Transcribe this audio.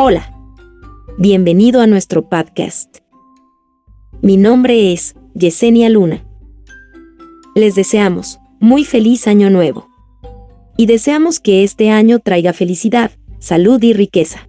Hola, bienvenido a nuestro podcast. Mi nombre es Yesenia Luna. Les deseamos muy feliz año nuevo. Y deseamos que este año traiga felicidad, salud y riqueza.